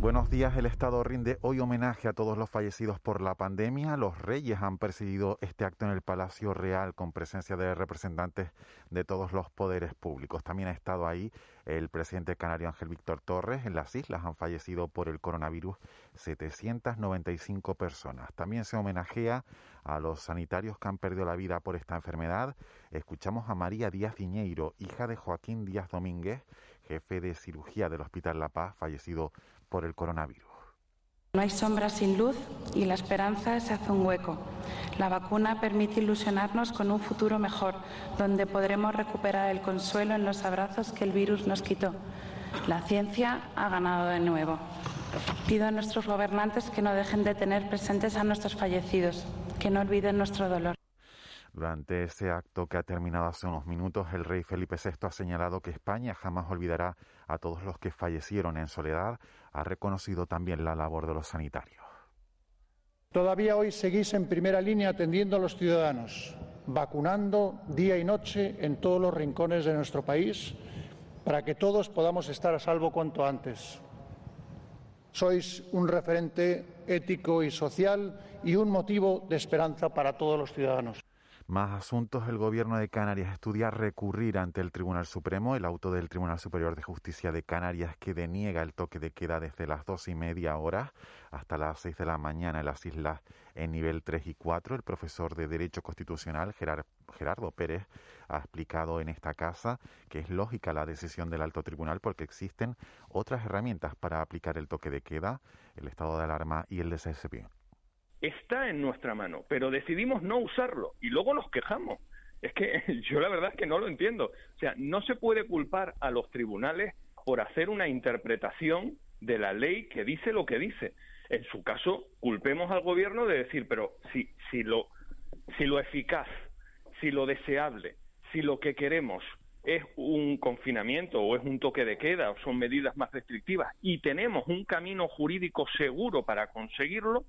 Buenos días, el Estado rinde hoy homenaje a todos los fallecidos por la pandemia. Los reyes han presidido este acto en el Palacio Real con presencia de representantes de todos los poderes públicos. También ha estado ahí el presidente canario Ángel Víctor Torres. En las islas han fallecido por el coronavirus 795 personas. También se homenajea a los sanitarios que han perdido la vida por esta enfermedad. Escuchamos a María Díaz Iñeiro, hija de Joaquín Díaz Domínguez, jefe de cirugía del Hospital La Paz, fallecido por el coronavirus. No hay sombra sin luz y la esperanza se hace un hueco. La vacuna permite ilusionarnos con un futuro mejor, donde podremos recuperar el consuelo en los abrazos que el virus nos quitó. La ciencia ha ganado de nuevo. Pido a nuestros gobernantes que no dejen de tener presentes a nuestros fallecidos, que no olviden nuestro dolor. Durante ese acto que ha terminado hace unos minutos, el rey Felipe VI ha señalado que España jamás olvidará a todos los que fallecieron en soledad. Ha reconocido también la labor de los sanitarios. Todavía hoy seguís en primera línea atendiendo a los ciudadanos, vacunando día y noche en todos los rincones de nuestro país para que todos podamos estar a salvo cuanto antes. Sois un referente ético y social y un motivo de esperanza para todos los ciudadanos. Más asuntos. El Gobierno de Canarias estudia recurrir ante el Tribunal Supremo el auto del Tribunal Superior de Justicia de Canarias que deniega el toque de queda desde las dos y media horas hasta las seis de la mañana en las islas en nivel 3 y 4. El profesor de Derecho Constitucional, Gerardo Pérez, ha explicado en esta casa que es lógica la decisión del alto tribunal porque existen otras herramientas para aplicar el toque de queda, el estado de alarma y el DSSP está en nuestra mano, pero decidimos no usarlo y luego nos quejamos. Es que yo la verdad es que no lo entiendo. O sea, no se puede culpar a los tribunales por hacer una interpretación de la ley que dice lo que dice. En su caso, culpemos al gobierno de decir, pero si, si, lo, si lo eficaz, si lo deseable, si lo que queremos es un confinamiento o es un toque de queda o son medidas más restrictivas y tenemos un camino jurídico seguro para conseguirlo,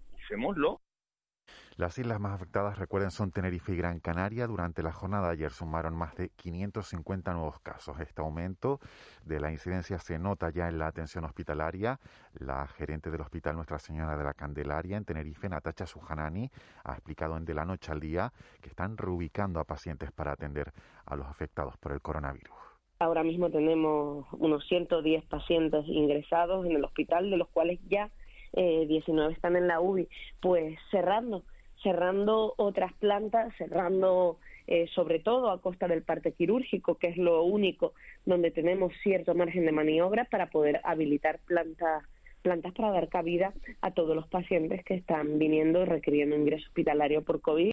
Las islas más afectadas, recuerden, son Tenerife y Gran Canaria. Durante la jornada de ayer sumaron más de 550 nuevos casos. Este aumento de la incidencia se nota ya en la atención hospitalaria. La gerente del Hospital Nuestra Señora de la Candelaria en Tenerife, Natacha Sujanani, ha explicado en De la Noche al Día que están reubicando a pacientes para atender a los afectados por el coronavirus. Ahora mismo tenemos unos 110 pacientes ingresados en el hospital, de los cuales ya eh, 19 están en la UBI, pues cerrando cerrando otras plantas, cerrando eh, sobre todo a costa del parte quirúrgico, que es lo único donde tenemos cierto margen de maniobra para poder habilitar plantas plantas para dar cabida a todos los pacientes que están viniendo requiriendo ingreso hospitalario por COVID.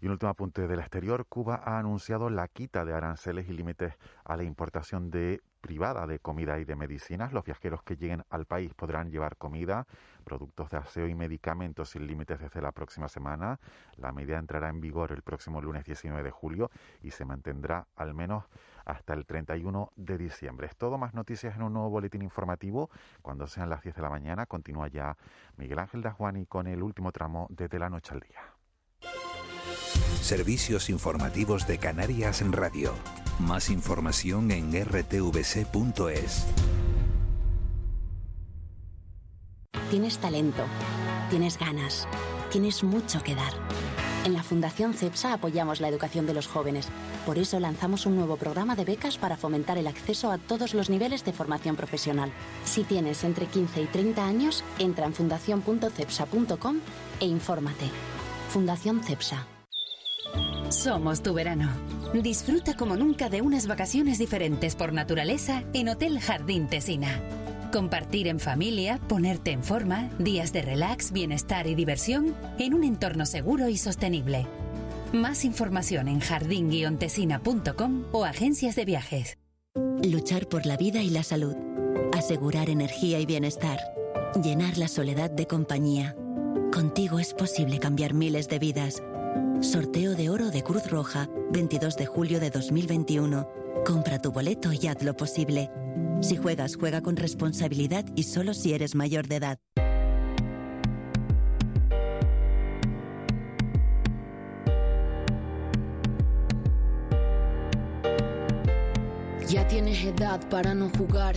Y un último apunte del exterior, Cuba ha anunciado la quita de aranceles y límites a la importación de privada de comida y de medicinas. Los viajeros que lleguen al país podrán llevar comida, productos de aseo y medicamentos sin límites desde la próxima semana. La medida entrará en vigor el próximo lunes 19 de julio y se mantendrá al menos hasta el 31 de diciembre. Es todo, más noticias en un nuevo boletín informativo. Cuando sean las 10 de la mañana, continúa ya Miguel Ángel Dajuani con el último tramo desde la noche al día. Servicios informativos de Canarias en Radio. Más información en rtvc.es. Tienes talento, tienes ganas, tienes mucho que dar. En la Fundación CEPSA apoyamos la educación de los jóvenes. Por eso lanzamos un nuevo programa de becas para fomentar el acceso a todos los niveles de formación profesional. Si tienes entre 15 y 30 años, entra en fundación.cepsa.com e infórmate. Fundación CEPSA. Somos tu verano. Disfruta como nunca de unas vacaciones diferentes por naturaleza en Hotel Jardín Tesina. Compartir en familia, ponerte en forma, días de relax, bienestar y diversión en un entorno seguro y sostenible. Más información en jardín-tesina.com o agencias de viajes. Luchar por la vida y la salud. Asegurar energía y bienestar. Llenar la soledad de compañía. Contigo es posible cambiar miles de vidas. Sorteo de oro de Cruz Roja, 22 de julio de 2021. Compra tu boleto y haz lo posible. Si juegas, juega con responsabilidad y solo si eres mayor de edad. Ya tienes edad para no jugar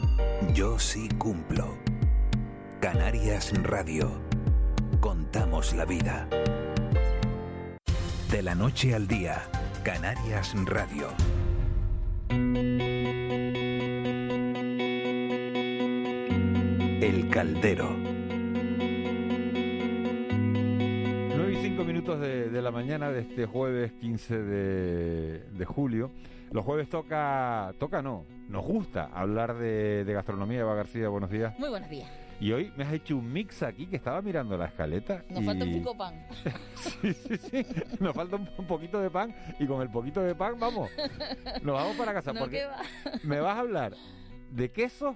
Yo sí cumplo. Canarias Radio. Contamos la vida. De la noche al día, Canarias Radio. El Caldero. Minutos de, de la mañana de este jueves 15 de, de julio. Los jueves toca, toca no, nos gusta hablar de, de gastronomía. Eva García, buenos días. Muy buenos días. Y hoy me has hecho un mix aquí que estaba mirando la escaleta. Nos y- falta un poco pan. sí, sí, sí. Nos falta un, poquito de pan y con el poquito de pan, vamos, nos vamos para casa. No, porque va. me vas a hablar de queso,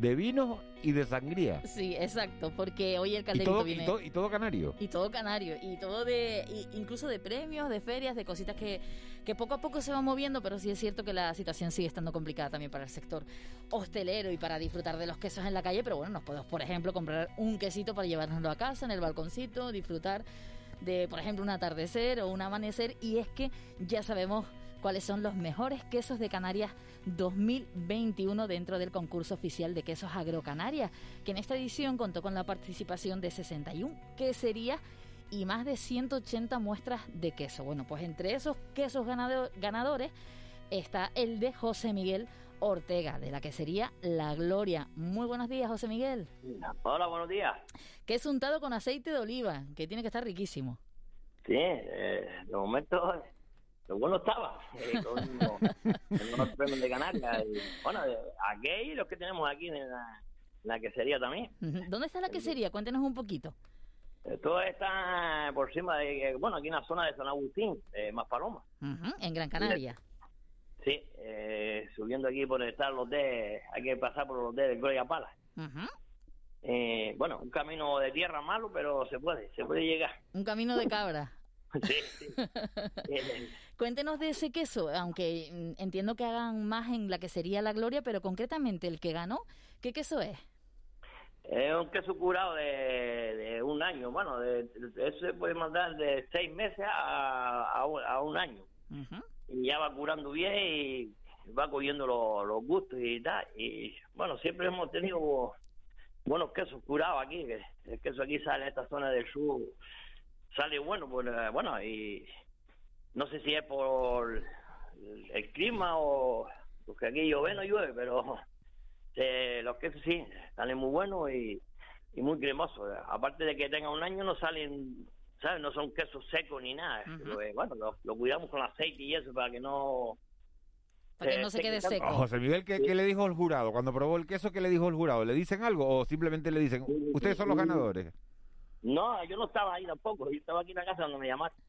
de vino y de sangría. Sí, exacto, porque hoy el Y calderito todo, viene... y, todo, y todo canario. Y todo canario, y todo de, y incluso de premios, de ferias, de cositas que, que poco a poco se van moviendo, pero sí es cierto que la situación sigue estando complicada también para el sector hostelero y para disfrutar de los quesos en la calle, pero bueno, nos podemos, por ejemplo, comprar un quesito para llevárnoslo a casa, en el balconcito, disfrutar de, por ejemplo, un atardecer o un amanecer, y es que ya sabemos cuáles son los mejores quesos de Canarias 2021 dentro del concurso oficial de quesos agrocanarias, que en esta edición contó con la participación de 61 queserías y más de 180 muestras de queso. Bueno, pues entre esos quesos ganado- ganadores está el de José Miguel Ortega, de la quesería La Gloria. Muy buenos días, José Miguel. Hola, buenos días. Queso untado con aceite de oliva, que tiene que estar riquísimo. Sí, eh, de momento lo bueno estaba, eh, con, unos premios de Canarias. Y, bueno, aquí los que tenemos aquí en la, en la quesería también. ¿Dónde está la quesería? Cuéntenos un poquito. Eh, Todo está por encima de, eh, bueno, aquí en la zona de San Agustín, eh, más Paloma. En Gran Canaria. Sí, eh, subiendo aquí por estar los de, hay que pasar por los de Gloria Pala. Eh, bueno, un camino de tierra malo, pero se puede, se puede llegar. Un camino de cabra. Sí, sí. Cuéntenos de ese queso, aunque mm, entiendo que hagan más en la quesería La Gloria, pero concretamente el que ganó, ¿qué queso es? Es un queso curado de, de un año. Bueno, de, de- eso se puede mandar de seis meses a, a, un- a un año. Y ya va curando bien y va cogiendo lo- los gustos y tal. Y bueno, siempre hemos tenido buenos quesos curados aquí. que el queso aquí sale en esta zona del sur, sale bueno. Pues, eh, bueno, y no sé si es por el, clima o porque aquí llueve, no llueve, pero eh, los quesos sí, salen muy buenos y, y muy cremosos. Aparte de que tengan un año, no salen, ¿sabes? No son quesos secos ni nada. Pero, eh, bueno, lo, lo cuidamos con aceite y eso para que no... Para que eh, no se quede seco. A José Miguel, ¿qué, qué le dijo el jurado? Cuando probó el queso, ¿qué le dijo el jurado? ¿Le dicen algo o simplemente le dicen, ustedes son los ganadores? No, yo no estaba ahí tampoco. Yo estaba aquí en la casa cuando me llamaste.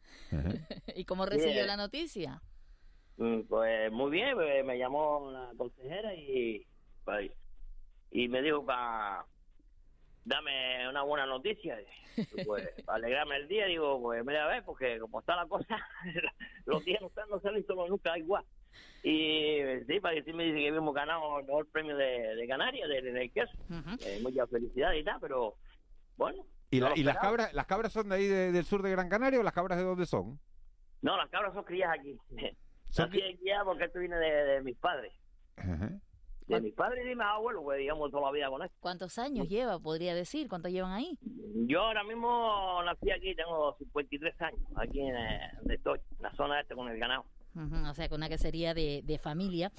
¿Y cómo recibió Bien. la noticia? Mm, Pues muy bien, pues, me llamó la consejera y pues, y me dijo para dame una buena noticia. Y, Pues para alegrarme el día, digo, pues mira a ver, porque como está la cosa, los días no, están, no salen solo nunca igual. Y sí, para decirme dice que hemos ganado el mejor premio de, de Canarias, de, de queso. Eh, mucha felicidad y tal, pero bueno. ¿Y, la- y las cabras las cabras son de ahí de- del sur de Gran Canaria o las cabras de dónde son? No, las cabras son crías aquí. Aquí ya porque esto viene de, de mis padres. De mis padres y de mis abuelos, pues digamos toda la vida con esto. ¿Cuántos años lleva, podría decir? ¿Cuántos llevan ahí? Yo ahora mismo nací aquí, tengo 53 años, aquí en, eh, donde estoy, en la zona esta con el ganado. O sea, que una quesería de, de familia.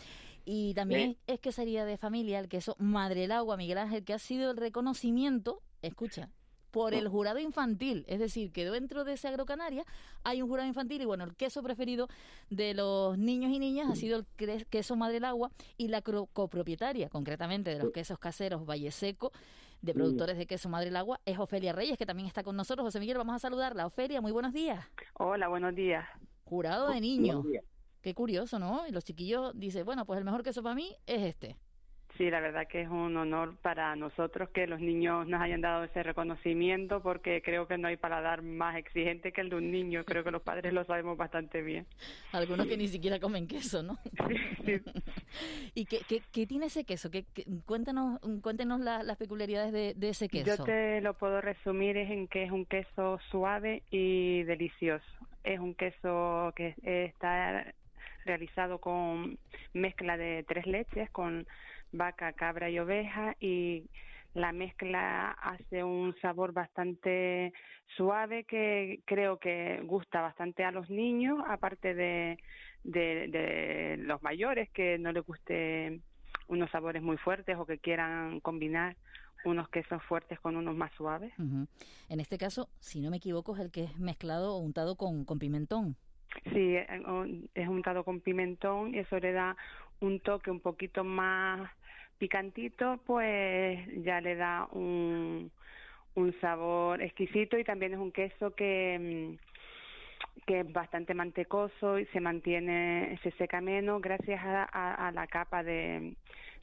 Y también es, es quesería de familia el queso Madre el Agua, Miguel Ángel, que ha sido el reconocimiento, escucha, por el jurado infantil. Es decir, que dentro de ese agrocanaria hay un jurado infantil y bueno, el queso preferido de los niños y niñas ha sido el queso Madre el Agua y la copropietaria, concretamente de los quesos caseros Valle Seco, de productores de queso Madre el Agua, es Ofelia Reyes, que también está con nosotros. José Miguel, vamos a saludarla. Ofelia, muy buenos días. Hola, buenos días. Jurado de niños. Qué curioso, ¿no? Y los chiquillos dicen, bueno, pues el mejor queso para mí es este. Sí, la verdad que es un honor para nosotros que los niños nos hayan dado ese reconocimiento porque creo que no hay paladar más exigente que el de un niño. Creo que los padres lo sabemos bastante bien. Algunos que ni siquiera comen queso, ¿no? Sí, ¿Y qué, qué, tiene ese queso? ¿Qué, cuéntanos, cuéntenos las peculiaridades de, de, ese queso. Yo te lo puedo resumir es en que es un queso suave y delicioso. Es un queso que está realizado con mezcla de tres leches, con vaca, cabra y oveja y la mezcla hace un sabor bastante suave que creo que gusta bastante a los niños, aparte de, de, los mayores que no les guste unos sabores muy fuertes o que quieran combinar unos quesos fuertes con unos más suaves. En este caso, si no me equivoco, es el que es mezclado o untado con, con pimentón. Sí, es untado con pimentón y eso le da un toque un poquito más picantito, pues ya le da un, sabor exquisito y también es un queso que mm, que es bastante mantecoso y se mantiene, se seca menos gracias a, a, la capa de,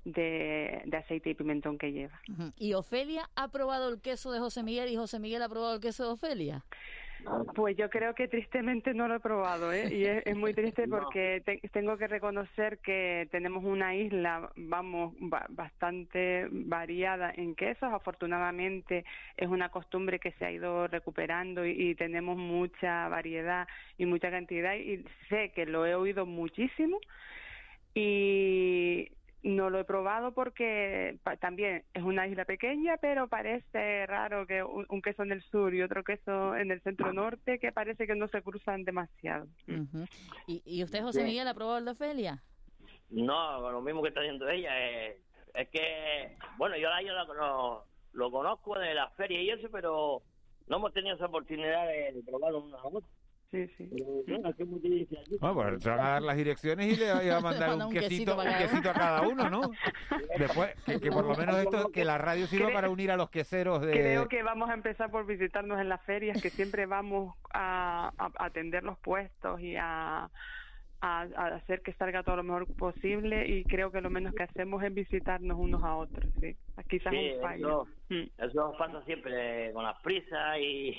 de, de, aceite y pimentón que lleva. ¿Y Ofelia ha probado el queso de José Miguel y José Miguel ha probado el queso de Ofelia? Pues yo creo que tristemente no lo he probado, ¿eh? Y es, muy triste porque tengo que reconocer que tenemos una isla, vamos, bastante variada en quesos. Afortunadamente es una costumbre que se ha ido recuperando y, tenemos mucha variedad y mucha cantidad y sé que lo he oído muchísimo y no lo he probado porque también es una isla pequeña, pero parece raro que un, queso en el sur y otro queso en el centro norte, que parece que no se cruzan demasiado. ¿Y, usted, José Miguel, ha probado el de Ofelia? No, lo mismo que está diciendo ella. Eh, es que, bueno, yo, yo lo, lo, conozco de la feria y eso, pero no hemos tenido esa oportunidad de, probarlo una otra. Sí, sí. Bueno, pues te van a dar las direcciones y le van a mandar un, quesito, un quesito a cada uno, ¿no? Después, que, por lo menos esto, que la radio sirva para unir a los queseros de... Creo que vamos a empezar por visitarnos en las ferias, que siempre vamos a, atender los puestos y a, a, hacer que salga todo lo mejor posible y creo que lo menos que hacemos es visitarnos unos a otros, sí. Quizás un fallo. Eso, mm. eso pasa siempre con las prisas y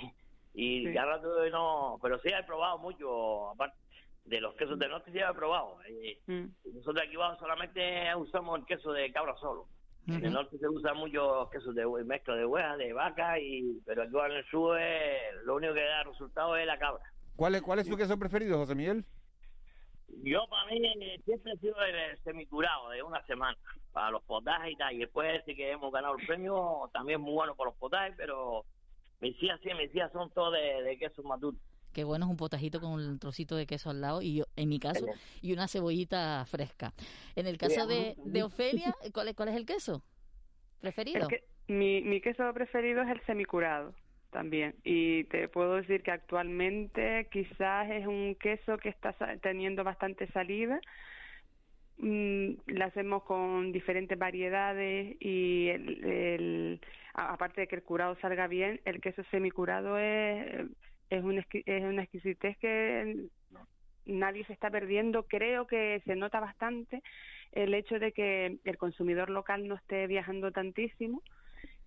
y ya rato no, pero sí he probado mucho, aparte de los quesos del norte sí he probado. Eh, mm. Nosotros aquí abajo solamente usamos el queso de cabra solo. En el norte se usa mucho quesos de mezcla de hueá, de vaca, y pero aquí en el sur lo único que da resultado es la cabra. ¿Cuál es, cuál es su queso preferido, José Miguel? Yo para mí siempre he sido el semicurado de una semana para los potajes y tal. Y después de que hemos ganado el premio, también muy bueno para los potajes, pero mis hijas sí, mis hijas son todas de, queso maduro. Qué bueno es un potajito con un trocito de queso al lado y yo, en mi caso, y una cebollita fresca. En el caso de, de Ofelia, ¿cuál es, ¿cuál es el queso preferido? mi, mi queso preferido es el semicurado también. Y te puedo decir que actualmente quizás es un queso que está teniendo bastante salida. Mm, la hacemos con diferentes variedades y el, aparte de que el curado salga bien, el queso semicurado es, es, un, es una exquisitez que nadie se está perdiendo. Creo que se nota bastante el hecho de que el consumidor local no esté viajando tantísimo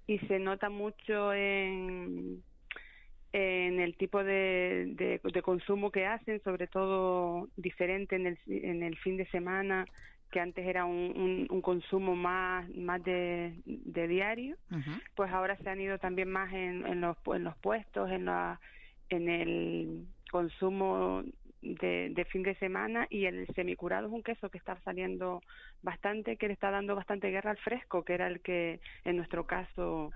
y se nota mucho en, en el tipo de, de, consumo que hacen, sobre todo diferente en el, en el fin de semana que antes era un, un, consumo más, más de, de diario, pues ahora se han ido también más en, en, los, en los puestos, en, la, en el consumo de, de, fin de semana y el semicurado es un queso que está saliendo bastante, que le está dando bastante guerra al fresco, que era el que en nuestro caso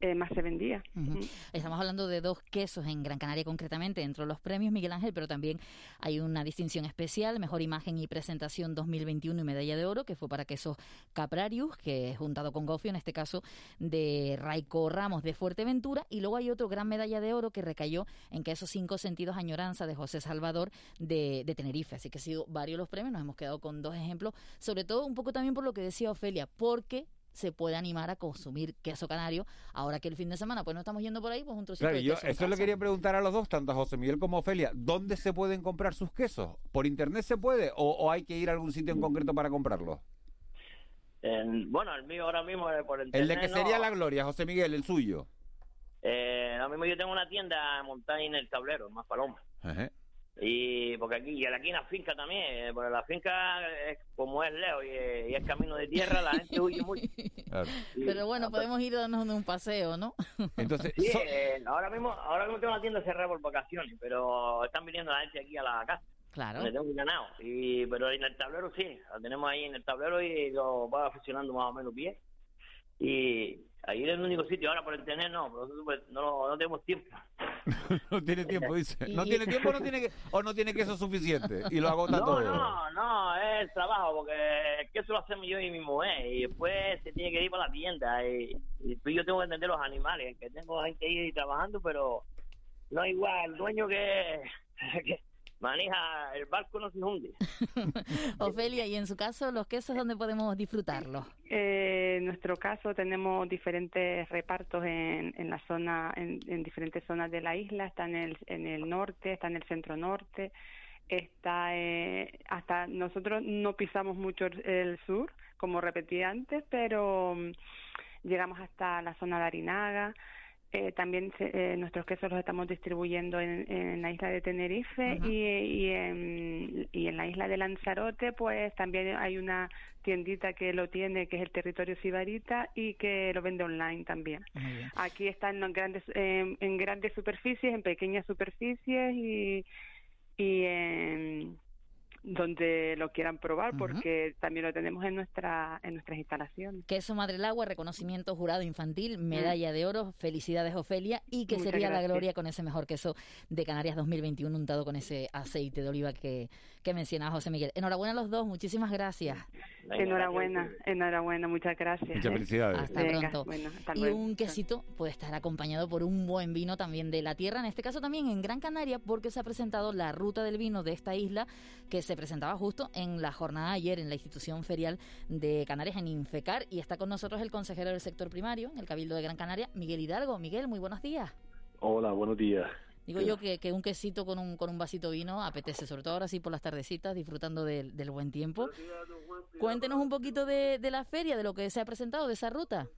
eh, más se vendía. Estamos hablando de dos quesos en Gran Canaria concretamente dentro de los premios Miguel Ángel, pero también hay una distinción especial, Mejor Imagen y Presentación 2021 y Medalla de Oro, que fue para quesos Caprarius, que es juntado con Gofio, en este caso de Raico Ramos de Fuerteventura, y luego hay otro gran medalla de oro que recayó en quesos Cinco Sentidos Añoranza de José Salvador de, de Tenerife. Así que han sido varios los premios, nos hemos quedado con dos ejemplos, sobre todo un poco también por lo que decía Ofelia, porque se puede animar a consumir queso canario. Ahora que el fin de semana pues no estamos yendo por ahí, pues un trocito Claro, de yo en eso le quería preguntar a los dos, tanto a José Miguel como a Ofelia, ¿dónde se pueden comprar sus quesos? ¿Por internet se puede o, o hay que ir a algún sitio en concreto para comprarlos? En- bueno, el mío ahora mismo es por El internet. de que no. sería la gloria, José Miguel, el suyo. Eh, ahora mismo yo tengo una tienda montada ahí en el tablero, en más paloma. Ajá. Y porque aquí, y aquí en la finca también, eh, porque la finca es como es lejos y, es- y es camino de tierra, la gente huye mucho. Sí, Pero bueno, podemos ir dándonos un paseo, ¿no? Entonces, Sí, eh, ahora mismo ahora mismo tengo la tienda cerrada por vacaciones, pero están viniendo la gente aquí a la casa. Claro. Le tengo un ganado. Y, pero en el tablero sí, la tenemos ahí en el tablero y lo va aficionando más o menos bien. Y ahí es el único sitio, ahora por internet no, pero nosotros pues, no, no tenemos tiempo. no tiene tiempo, dice. ¿No tiene tiempo o no tiene, que- o no tiene queso suficiente? Y lo agota no, todo. No, no, es el trabajo, porque es que eso lo hacemos yo y mi mujer, y después se tiene que ir para la tienda, y, y yo tengo que entender los animales, que tengo gente ahí trabajando, pero no es igual, el dueño que, que maneja el barco no se hunde. Ofelia, y en su caso, los quesos, ¿dónde podemos disfrutarlos? Eh, en nuestro caso tenemos diferentes repartos en, en la zona, en, en diferentes zonas de la isla. Está en el, en el norte, está en el centro norte, está eh, hasta nosotros no pisamos mucho el, el sur, como repetí antes, pero mm, llegamos hasta la zona de Arinaga. Eh, también se- eh, nuestros quesos los estamos distribuyendo en, en la isla de Tenerife y, y, en, y en la isla de Lanzarote, pues también hay una tiendita que lo tiene, que es el territorio Sibarita, y que lo vende online también. Aquí están en grandes, en, en grandes superficies, en pequeñas superficies y, y en donde lo quieran probar, porque también lo tenemos en nuestra en nuestras instalaciones. Queso Madre del Agua, reconocimiento jurado infantil, medalla de oro, felicidades Ofelia, y que. Muchas sería la gloria con ese mejor queso de Canarias 2021 untado con ese aceite de oliva que, que mencionaba José Miguel. Enhorabuena a los dos, muchísimas gracias. Enhorabuena, enhorabuena, muchas gracias. Muchas felicidades. Hasta Venga, pronto. bueno, hasta y un quesito puede estar acompañado por un buen vino también de la tierra, en este caso también en Gran Canaria, porque se ha presentado la ruta del vino de esta isla que se presentaba justo en la jornada de ayer en la institución ferial de Canarias en Infecar y está con nosotros el consejero del sector primario, en el Cabildo de Gran Canaria, Miguel Hidalgo. Miguel, muy buenos días. Hola, buenos días. Digo yo que, que un quesito con un, con un vasito de vino apetece, sobre todo ahora sí por las tardecitas, disfrutando del, del buen tiempo. Cuéntenos un poquito de, de la feria, de lo que se ha presentado, de esa ruta.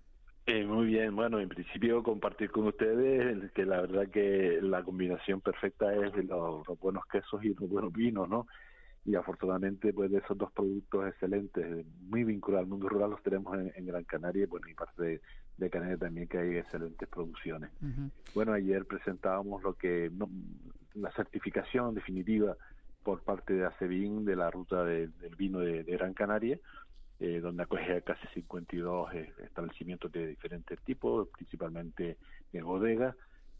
Eh, muy bien, bueno, en principio compartir con ustedes que la verdad que la combinación perfecta es de los, los buenos quesos y los buenos vinos, ¿no? Y afortunadamente, pues de esos dos productos excelentes, muy vinculados al mundo rural, los tenemos en, en Gran Canaria y bueno, y parte de, de Canarias también que hay excelentes producciones. Bueno, ayer presentábamos lo que no, la certificación definitiva por parte de ACEBIN de la ruta de- del vino de, de Gran Canaria, eh, donde acoge a casi 52 eh, establecimientos de diferentes tipos, principalmente de bodegas,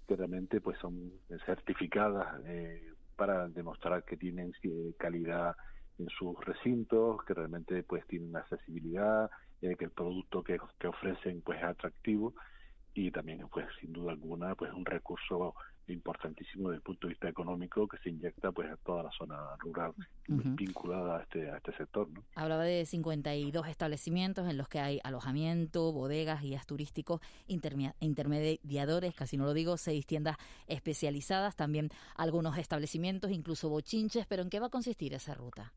que realmente pues son certificadas eh, para demostrar que tienen eh, calidad en sus recintos, que realmente pues tienen accesibilidad, eh, que el producto que, que ofrecen pues es atractivo y también pues sin duda alguna pues un recurso importantísimo desde el punto de vista económico que se inyecta pues a toda la zona rural vinculada a este a este sector ¿no? Hablaba de 52 establecimientos en los que hay alojamiento, bodegas, guías turísticos, intermediadores, casi no lo digo, seis tiendas especializadas, también algunos establecimientos, incluso bochinches, pero ¿en qué va a consistir esa ruta?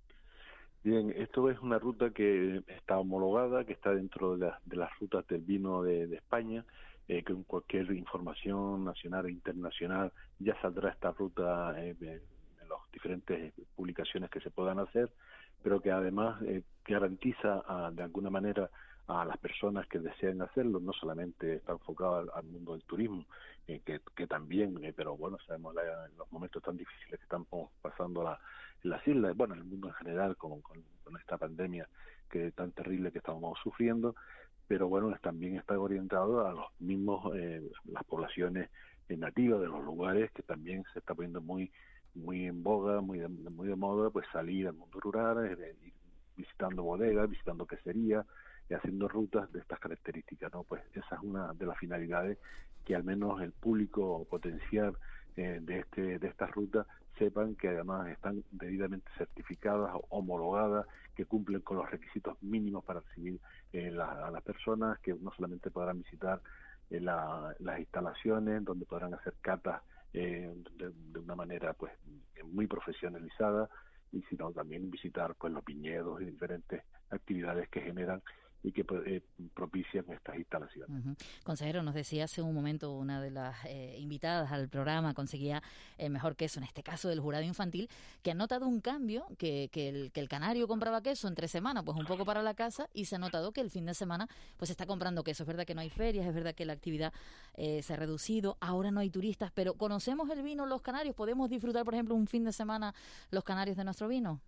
Bien, esto es una ruta que está homologada, que está dentro de, la- de las rutas del vino de, España, eh, con cualquier información nacional e internacional ya saldrá esta ruta eh, en las diferentes publicaciones que se puedan hacer, pero que además eh, garantiza a- de alguna manera a las personas que deseen hacerlo, no solamente está enfocado al, mundo del turismo, eh, que, que también, eh, pero bueno, sabemos la- los momentos tan difíciles que estamos pasando la, las islas, bueno, en el mundo en general, con, con, esta pandemia que tan terrible que estamos sufriendo, pero bueno, también está orientado a los mismos, eh, las poblaciones eh, nativas de los lugares, que también se está poniendo muy muy en boga, muy de, muy de moda, pues salir al mundo rural, ir visitando bodegas, visitando queserías, y haciendo rutas de estas características, ¿no? Pues esa es una de las finalidades que al menos el público potencial eh, de este de estas rutas sepan que además están debidamente certificadas, homologadas, que cumplen con los requisitos mínimos para recibir eh, a las personas, que no solamente podrán visitar eh, las instalaciones, donde podrán hacer catas de, de, una manera pues muy profesionalizada y sino también visitar pues los viñedos y diferentes actividades que generan y que eh, propician estas instalaciones. Consejero, nos decía hace un momento una de las eh, invitadas al programa, conseguía el mejor queso, en este caso del jurado infantil, que ha notado un cambio, que, que, el, que el canario compraba queso entre semana, pues un poco para la casa, y se ha notado que el fin de semana pues está comprando queso. Es verdad que no hay ferias, es verdad que la actividad eh, se ha reducido, ahora no hay turistas, pero ¿conocemos el vino los canarios? ¿Podemos disfrutar, por ejemplo, un fin de semana los canarios de nuestro vino?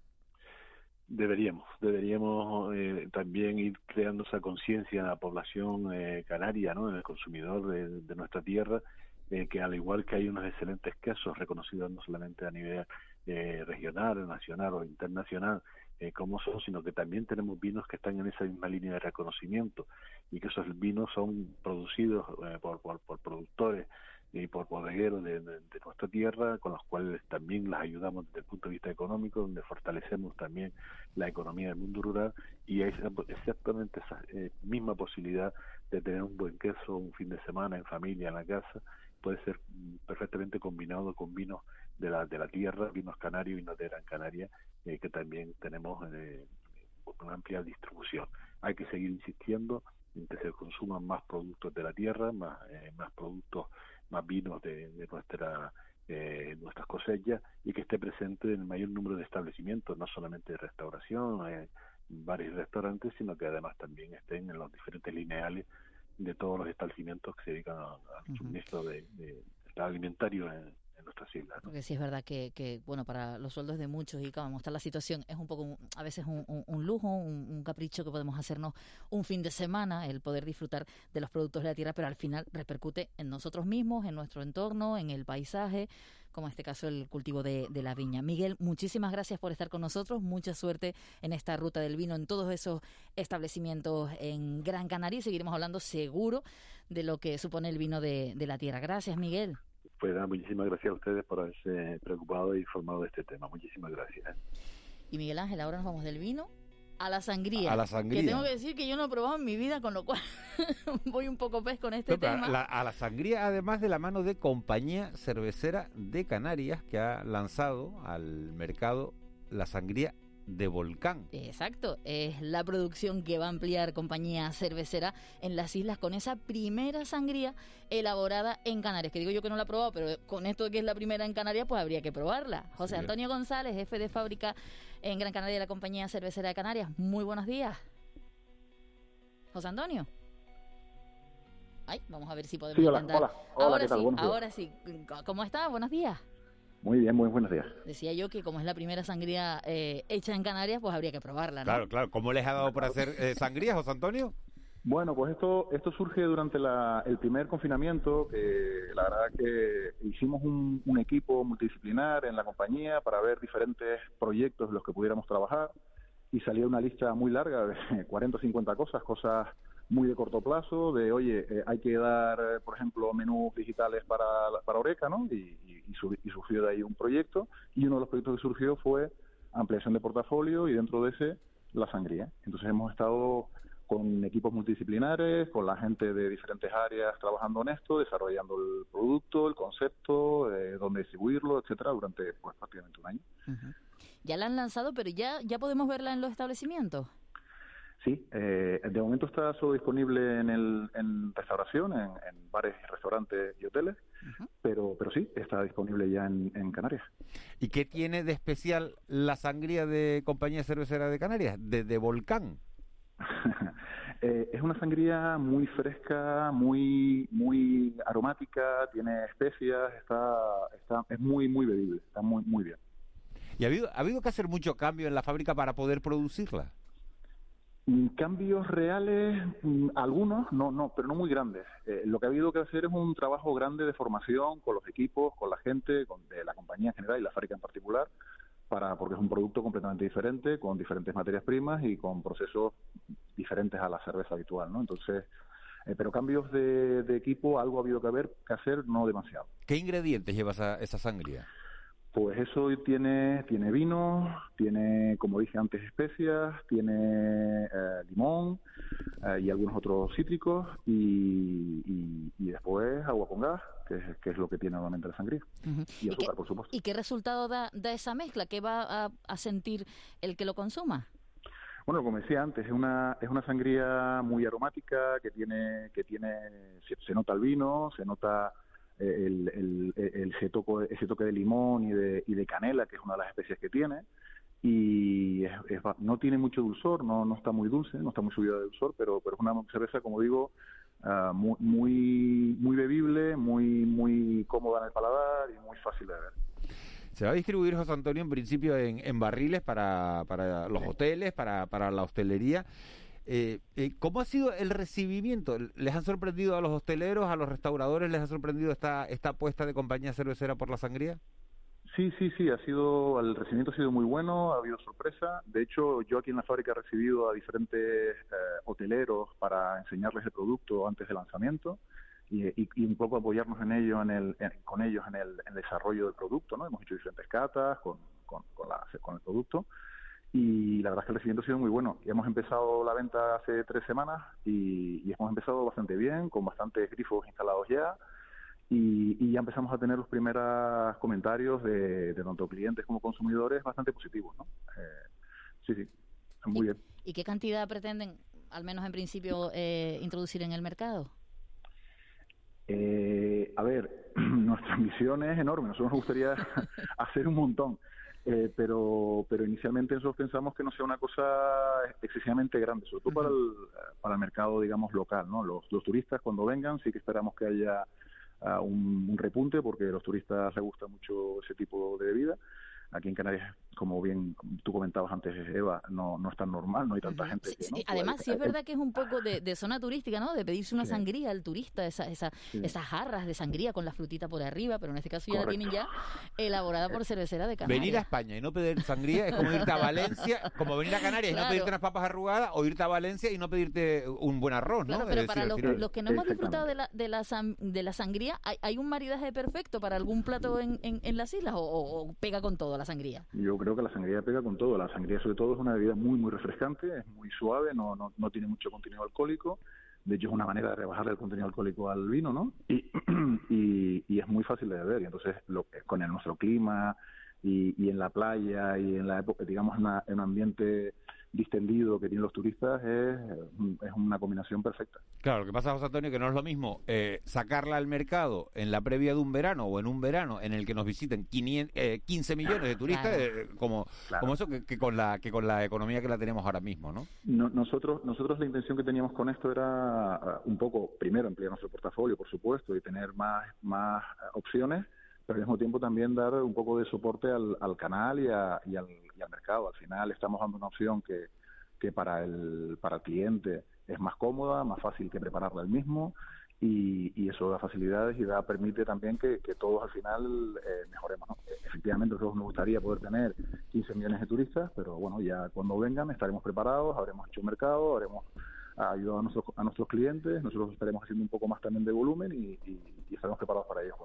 Deberíamos, deberíamos eh, también ir creando esa conciencia en la población eh, canaria, ¿no? en el consumidor de, nuestra tierra, eh, que al igual que hay unos excelentes quesos reconocidos no solamente a nivel regional, nacional o internacional, como son, sino que también tenemos vinos que están en esa misma línea de reconocimiento y que esos vinos son producidos por, por, por productores y por bodegueros de, nuestra tierra, con los cuales también las ayudamos desde el punto de vista económico, donde fortalecemos también la economía del mundo rural y es exactamente esa eh, misma posibilidad de tener un buen queso un fin de semana en familia, en la casa, puede ser perfectamente combinado con vinos de la, de la tierra, vinos canarios, vinos de Gran Canaria, eh, que también tenemos eh, una amplia distribución. Hay que seguir insistiendo en que se consuman más productos de la tierra, más, más productos más vinos de, nuestra eh, nuestras cosechas y que esté presente en el mayor número de establecimientos, no solamente de restauración, eh, varios restaurantes, sino que además también estén en los diferentes lineales de todos los establecimientos que se dedican al suministro de, alimentario en, Porque sí es verdad que, bueno, para los sueldos de muchos y como está la situación, es un poco, a veces un, lujo, un, capricho que podemos hacernos un fin de semana, el poder disfrutar de los productos de la tierra, pero al final repercute en nosotros mismos, en nuestro entorno, en el paisaje como en este caso el cultivo de, la viña. Miguel, muchísimas gracias por estar con nosotros, mucha suerte en esta ruta del vino, en todos esos establecimientos en Gran Canaria seguiremos hablando seguro de lo que supone el vino de la tierra. Gracias, Miguel. Pues muchísimas gracias a ustedes por haberse preocupado e informado de este tema. Muchísimas gracias. Y Miguel Ángel, ahora nos vamos del vino a la sangría. A la sangría. Que tengo que decir que yo no he probado en mi vida, con lo cual voy un poco pez con este tema. a la sangría, además de la mano de Compañía Cervecera de Canarias, que ha lanzado al mercado la sangría de Volcán. Exacto, es la producción que va a ampliar compañía cervecera en las islas con esa primera sangría elaborada en Canarias. Que digo yo que no la he probado, pero con esto de que es la primera en Canarias, pues habría que probarla. José Antonio González, jefe de fábrica en Gran Canaria de la compañía cervecera de Canarias. Muy buenos días. José Antonio. Ay, vamos a ver si podemos sí, hola, ahora sí, ahora sí. ¿Cómo está? Buenos días. Muy bien, muy buenos días. Decía yo que como es la primera sangría eh, hecha en Canarias, pues habría que probarla, ¿no? Claro, claro. ¿Cómo les ha dado por hacer eh, sangría, José Antonio? Bueno, pues esto esto surge durante el primer confinamiento, que la verdad que hicimos un, equipo multidisciplinar en la compañía para ver diferentes proyectos en los que pudiéramos trabajar y salía una lista muy larga de 40 o 50 cosas, cosas muy de corto plazo, de oye, eh, hay que dar, por ejemplo, menús digitales para, para Oreca, ¿no? Y, y, surgió de ahí un proyecto y uno de los proyectos que surgió fue ampliación de portafolio y dentro de ese la sangría. Entonces hemos estado con equipos multidisciplinares, con la gente de diferentes áreas trabajando en esto, desarrollando el producto, el concepto, eh, dónde distribuirlo, etcétera, durante pues, prácticamente un año. Ya la han lanzado, pero ya, ya podemos verla en los establecimientos. Sí, eh, de momento está solo disponible en, el, en restauración, en, bares, restaurantes y hoteles, pero, pero sí, está disponible ya en, Canarias. ¿Y qué tiene de especial la sangría de Compañía Cervecera de Canarias, de, Volcán? Eh, es una sangría muy fresca, muy muy aromática, tiene especias, está, está es muy muy bebible, está muy muy bien. ¿Y ha habido, ha habido que hacer mucho cambio en la fábrica para poder producirla? Mm, cambios reales, mm, algunos, no, no, pero no muy grandes. Eh, lo que ha habido que hacer es un trabajo grande de formación con los equipos, con la gente, con de la compañía en general y la fábrica en particular, para porque es un producto completamente diferente, con diferentes materias primas y con procesos diferentes a la cerveza habitual, ¿no? Entonces, eh, pero cambios de, equipo, algo ha habido que, haber, que hacer, no demasiado. ¿Qué ingredientes lleva esa, esa sangría? Pues eso tiene, tiene vino, tiene, como dije antes, especias, tiene eh, limón eh, y algunos otros cítricos y, después agua con gas, que es, que es lo que tiene normalmente la sangría. Y azúcar, por supuesto. ¿Y qué resultado da, da esa mezcla? ¿Qué va a, sentir el que lo consuma? Bueno, como decía antes, es una, es una sangría muy aromática que tiene, que tiene, se nota el vino, se nota el, el, el, ese, toque, ese toque de limón y de, y de canela, que es una de las especies que tiene, y no tiene mucho dulzor, no, no está muy dulce, no está muy subida de dulzor, pero, pero es una cerveza, como digo, uh, muy, muy, muy bebible, muy, muy cómoda en el paladar y muy fácil de ver. Se va a distribuir, José Antonio, en principio en, en barriles para, para los hoteles, para, para la hostelería. Eh, eh, ¿Cómo ha sido el recibimiento? ¿Les han sorprendido a los hosteleros, a los restauradores, les ha sorprendido esta, esta apuesta de compañía cervecera por la sangría? Sí, sí, sí, ha sido, el recibimiento ha sido muy bueno, ha habido sorpresa. De hecho, yo aquí en la fábrica he recibido a diferentes eh, hoteleros para enseñarles el producto antes del lanzamiento y, y, un poco apoyarnos en ello, en el, con ellos en el, en el, desarrollo del producto. ¿no? Hemos hecho diferentes catas con, con, con, la, con el producto y la verdad es que el recibimiento ha sido muy bueno. Y hemos empezado la venta hace tres semanas y, hemos empezado bastante bien, con bastantes grifos instalados ya. Y, ya empezamos a tener los primeros comentarios de, tanto clientes como consumidores bastante positivos. ¿no? Eh, sí, sí, muy bien. ¿Y qué cantidad pretenden, al menos en principio, eh, introducir en el mercado? Eh, a ver, nuestra misión es enorme. Nosotros nos gustaría hacer un montón. Eh, pero, pero inicialmente nosotros pensamos que no sea una cosa excesivamente grande, sobre todo para, el, para el mercado, digamos, local. ¿no? Los, los turistas cuando vengan sí que esperamos que haya ah, un, un, repunte porque a los turistas les gusta mucho ese tipo de bebida. Aquí en Canarias como bien tú comentabas antes, Eva, no, no es tan normal, no hay tanta gente. además, sí es verdad que es un poco de, zona turística, ¿no? De pedirse una sangría al turista, esa, esa, esas jarras de sangría con la frutita por arriba, pero en este caso ya la tienen ya elaborada por cervecera de Canarias. Venir a España y no pedir sangría es como irte a Valencia, como venir a Canarias y no pedirte unas papas arrugadas, o irte a Valencia y no pedirte un buen arroz, ¿no? pero para los, que no hemos disfrutado de la, de la, de la sangría, ¿hay, ¿hay, un maridaje perfecto para algún plato en, en, las islas o, o pega con todo la sangría? Yo creo que la sangría pega con todo. La sangría, sobre todo, es una bebida muy, muy refrescante, es muy suave, no, no, no tiene mucho contenido alcohólico. De hecho, es una manera de rebajar el contenido alcohólico al vino, ¿no? Y, y, es muy fácil de beber. Y entonces, lo, con el, nuestro clima y, y en la playa y en la época, digamos, en, en un ambiente distendido que tienen los turistas es, es una combinación perfecta. Claro, lo que pasa, José Antonio, que no es lo mismo eh, sacarla al mercado en la previa de un verano o en un verano en el que nos visiten 15 eh, millones de turistas, eh, como, como eso, que, con la, que con la economía que la tenemos ahora mismo, ¿no? Nosotros, nosotros la intención que teníamos con esto era uh, un poco, primero, ampliar nuestro portafolio, por supuesto, y tener más, más opciones, pero al mismo tiempo también dar un poco de soporte al, al canal y, a, y, al, y, al, mercado. Al final estamos dando una opción que, que para, el, para el cliente es más cómoda, más fácil que prepararla el mismo y, y, eso da facilidades y da permite también que, que todos al final eh, mejoremos. ¿no? Efectivamente, nosotros nos gustaría poder tener 15 millones de turistas, pero bueno, ya cuando vengan estaremos preparados, habremos hecho mercado, habremos ha ayudado a nuestros, a nuestros clientes, nosotros estaremos haciendo un poco más también de volumen y, estaremos preparados para ello.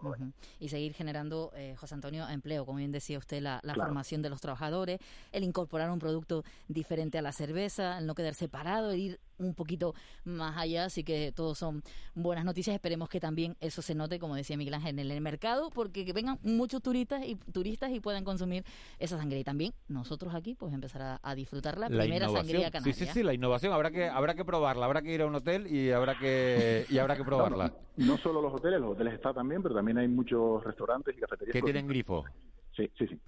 Y seguir generando, eh, José Antonio, empleo, como bien decía usted, la, formación de los trabajadores, el incorporar un producto diferente a la cerveza, el no quedar separado, el ir un poquito más allá, así que todos son buenas noticias. Esperemos que también eso se note, como decía Miguel Ángel, en el mercado, porque que vengan muchos turistas y turistas y puedan consumir esa sangría. Y también nosotros aquí, pues empezar a, disfrutar la, primera sangría canaria. Sí, sí, sí, la innovación. Habrá que, habrá que probarla, habrá que ir a un hotel y habrá que, y habrá que probarla. No, solo los hoteles, los hoteles están también, pero también hay muchos restaurantes y cafeterías. Que tienen grifo. Sí, sí, sí.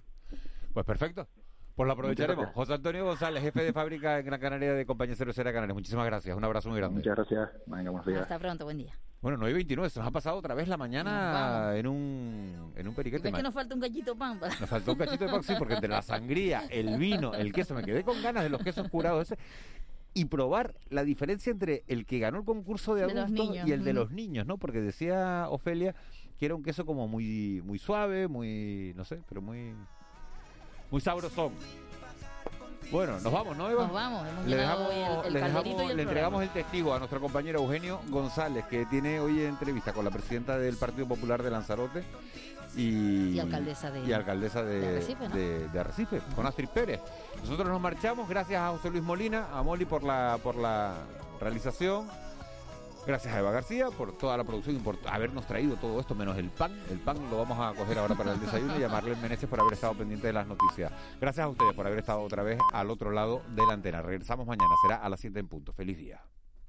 Pues perfecto. Pues lo aprovecharemos. José Antonio González, jefe de fábrica en Gran Canaria de Compañía Cervecera Canarias. Muchísimas gracias. Un abrazo muy grande. Muchas gracias. Venga, buenos días. Hasta pronto. Buen día. Bueno, 9 y 29. Se nos ha pasado otra vez la mañana en un, en un periquete. Es que nos falta un cachito de pan. Nos faltó un cachito de pan, sí, porque entre la sangría, el vino, el queso, me quedé con ganas de los quesos curados ese y probar la diferencia entre el que ganó el concurso de adultos y el de los niños, ¿no? Porque decía Ofelia que era un queso como muy muy suave, muy no sé, pero muy muy sabrosón. Bueno, nos vamos, ¿no, Eva? Nos vamos, hemos le dejamos, el, le, le entregamos el testigo a nuestro compañero Eugenio González, que tiene hoy entrevista con la presidenta del Partido Popular de Lanzarote y, alcaldesa de, y alcaldesa de, Arrecife, con Astrid Pérez. Nosotros nos marchamos, gracias a José Luis Molina, a Moli por la, por la realización. Gracias a Eva García por toda la producción y por habernos traído todo esto, menos el pan. El pan lo vamos a coger ahora para el desayuno y a Marlene Meneses por haber estado pendiente de las noticias. Gracias a ustedes por haber estado otra vez al otro lado de la antena. Regresamos mañana, será a las 7 en punto. Feliz día.